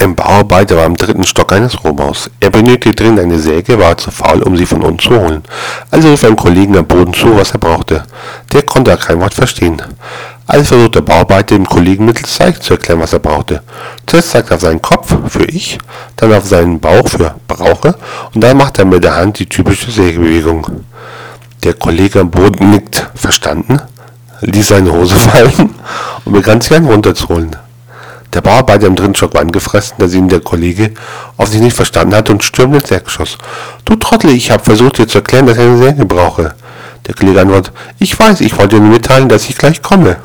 Ein Bauarbeiter war im dritten Stock eines Rohbaus. Er benötigte dringend eine Säge, war zu faul, um sie von uns zu holen. Also rief er einem Kollegen am Boden zu, was er brauchte. Der konnte kein Wort verstehen. Also versuchte der Bauarbeiter dem Kollegen mittels Zeig zu erklären, was er brauchte. Zuerst zeigte er auf seinen Kopf, für ich, dann auf seinen Bauch, für brauche, und dann machte er mit der Hand die typische Sägebewegung. Der Kollege am Boden nickt, verstanden, ließ seine Hose fallen und begann sich einen runterzuholen. Der Bauarbeiter im dritten Stock war angefressen, dass ihn der Kollege offensichtlich nicht verstanden hatte und stürmte ins Erdgeschoss. Du Trottel, ich habe versucht dir zu erklären, dass ich eine Säge brauche. Der Kollege antwortet, ich weiß, ich wollte dir nur mitteilen, dass ich gleich komme.